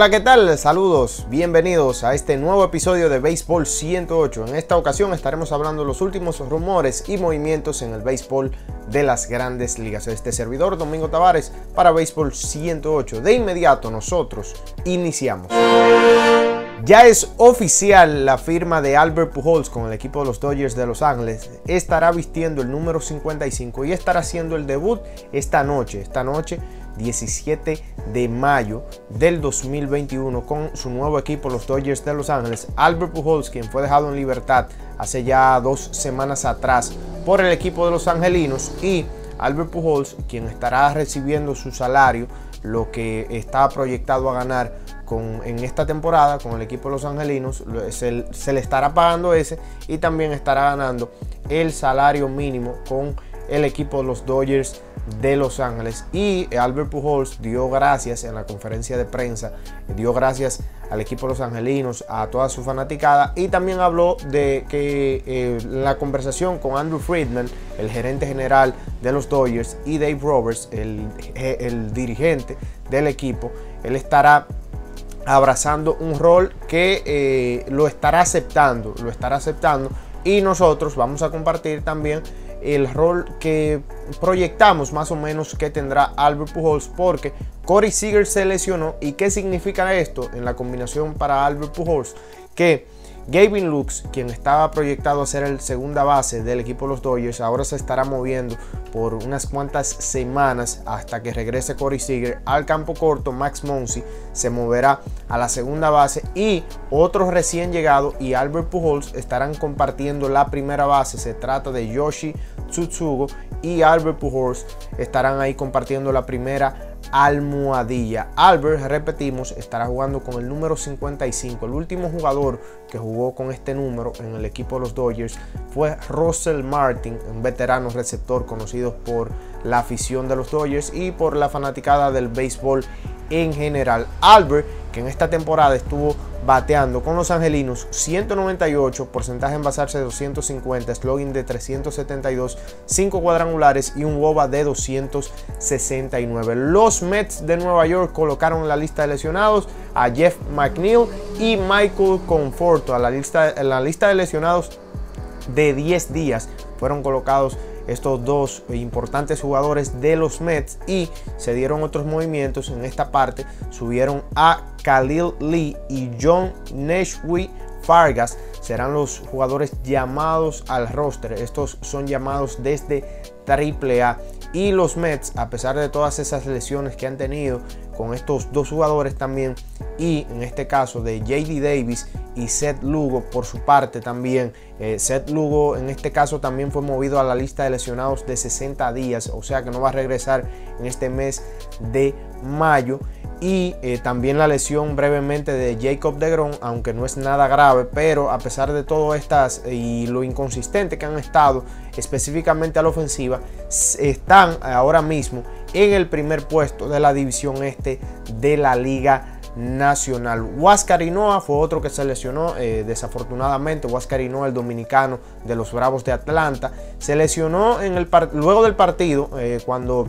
Hola, ¿qué tal? Saludos, bienvenidos a este nuevo episodio de Béisbol 108. En esta ocasión estaremos hablando de los últimos rumores y movimientos en el béisbol de las grandes ligas. Este servidor, Domingo Tavares, para Béisbol 108. De inmediato nosotros iniciamos. Ya es oficial la firma de Albert Pujols con el equipo de los Dodgers de Los Ángeles. Estará vistiendo el número 55 y estará haciendo el debut esta noche. Esta noche 17 de mayo del 2021 con su nuevo equipo, los Dodgers de Los Ángeles. Albert Pujols, quien fue dejado en libertad hace ya dos semanas atrás por el equipo de los Angelinos y Albert Pujols, quien estará recibiendo su salario, lo que está proyectado a ganar con, en esta temporada con el equipo de los Angelinos, se, se le estará pagando ese y también estará ganando el salario mínimo con el equipo de los Dodgers de Los Ángeles. Y Albert Pujols dio gracias en la conferencia de prensa, dio gracias al equipo de los angelinos, a toda su fanaticada. Y también habló de que eh, la conversación con Andrew Friedman, el gerente general de los Dodgers, y Dave Roberts, el, el dirigente del equipo, él estará abrazando un rol que eh, lo estará aceptando, lo estará aceptando. Y nosotros vamos a compartir también el rol que proyectamos más o menos que tendrá Albert Pujols porque Corey Seager se lesionó. Y qué significa esto en la combinación para Albert Pujols que Gavin Lux, quien estaba proyectado a ser el segunda base del equipo de los Dodgers, ahora se estará moviendo por unas cuantas semanas hasta que regrese Corey Seager al campo corto. Max Monsi se moverá a la segunda base y otros recién llegados y Albert Pujols estarán compartiendo la primera base. Se trata de Yoshi Tsutsugo y Albert Pujols estarán ahí compartiendo la primera almohadilla. Albert, repetimos, estará jugando con el número 55. El último jugador que jugó con este número en el equipo de los Dodgers fue Russell Martin, un veterano receptor conocido por la afición de los Dodgers y por la fanaticada del béisbol en general. Albert, que en esta temporada estuvo bateando con los angelinos 198, porcentaje en basarse de 250, slogan de 372, 5 cuadrangulares y un WOBA de 269. Los Mets de Nueva York colocaron en la lista de lesionados a Jeff McNeil y Michael Conforto a la lista, en la lista de lesionados de 10 días. Fueron colocados estos dos importantes jugadores de los Mets y se dieron otros movimientos en esta parte. Subieron a Khalil Lee y John Nashwi Fargas. Serán los jugadores llamados al roster. Estos son llamados desde AAA. Y los Mets, a pesar de todas esas lesiones que han tenido con estos dos jugadores también, y en este caso de JD Davis y Seth Lugo por su parte también. Eh, Seth Lugo en este caso también fue movido a la lista de lesionados de 60 días, o sea que no va a regresar en este mes de mayo. Y eh, también la lesión brevemente de Jacob DeGrom, aunque no es nada grave, pero a pesar de todo estas y lo inconsistente que han estado específicamente a la ofensiva, están ahora mismo en el primer puesto de la división este de la liga nacional. Huáscar fue otro que se lesionó, eh, desafortunadamente. Huáscar el dominicano de los Bravos de Atlanta, se lesionó en el luego del partido eh, cuando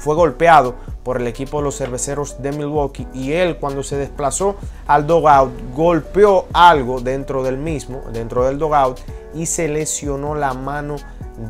fue golpeado por el equipo de los cerveceros de Milwaukee y él cuando se desplazó al dogout golpeó algo dentro del mismo, dentro del dogout y se lesionó la mano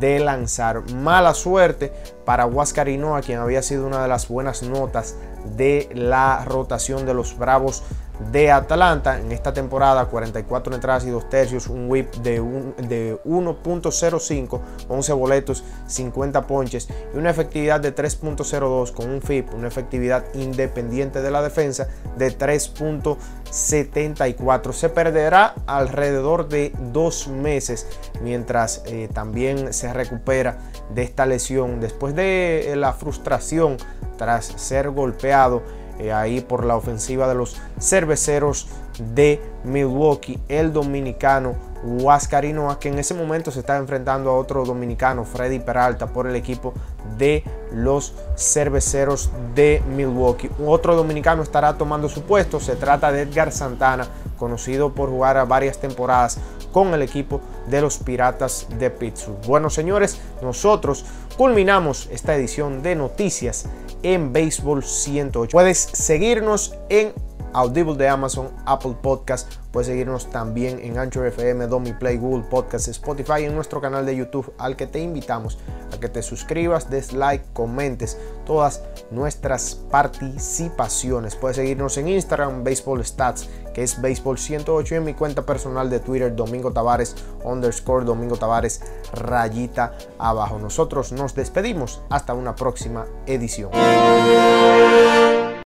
de lanzar. Mala suerte para Huáscar quien había sido una de las buenas notas de la rotación de los Bravos de Atlanta en esta temporada. 44 entradas y 2 tercios un whip de, de 1.05 11 boletos 50 ponches y una efectividad de 3.02 con un FIP una efectividad independiente de la defensa de 3.74 se perderá alrededor de dos meses mientras eh, también se recupera de esta lesión. Después de la frustración tras ser golpeado eh, ahí por la ofensiva de los cerveceros de Milwaukee, el dominicano Huascarinoa, que en ese momento se está enfrentando a otro dominicano, Freddy Peralta, por el equipo de los cerveceros de Milwaukee. Otro dominicano estará tomando su puesto, se trata de Edgar Santana, conocido por jugar a varias temporadas con el equipo de los Piratas de Pittsburgh. Bueno, señores, nosotros culminamos esta edición de noticias en Béisbol 108. Puedes seguirnos en Audible de Amazon, Apple Podcast. Puedes seguirnos también en Anchor FM, Domi Play, Google Podcast, Spotify y en nuestro canal de YouTube al que te invitamos a que te suscribas, des like, comentes todas nuestras participaciones. Puedes seguirnos en Instagram, Baseball Stats, que es Baseball 108 y en mi cuenta personal de Twitter, Domingo Tavares, underscore Domingo Tavares, rayita abajo. Nosotros nos despedimos hasta una próxima edición.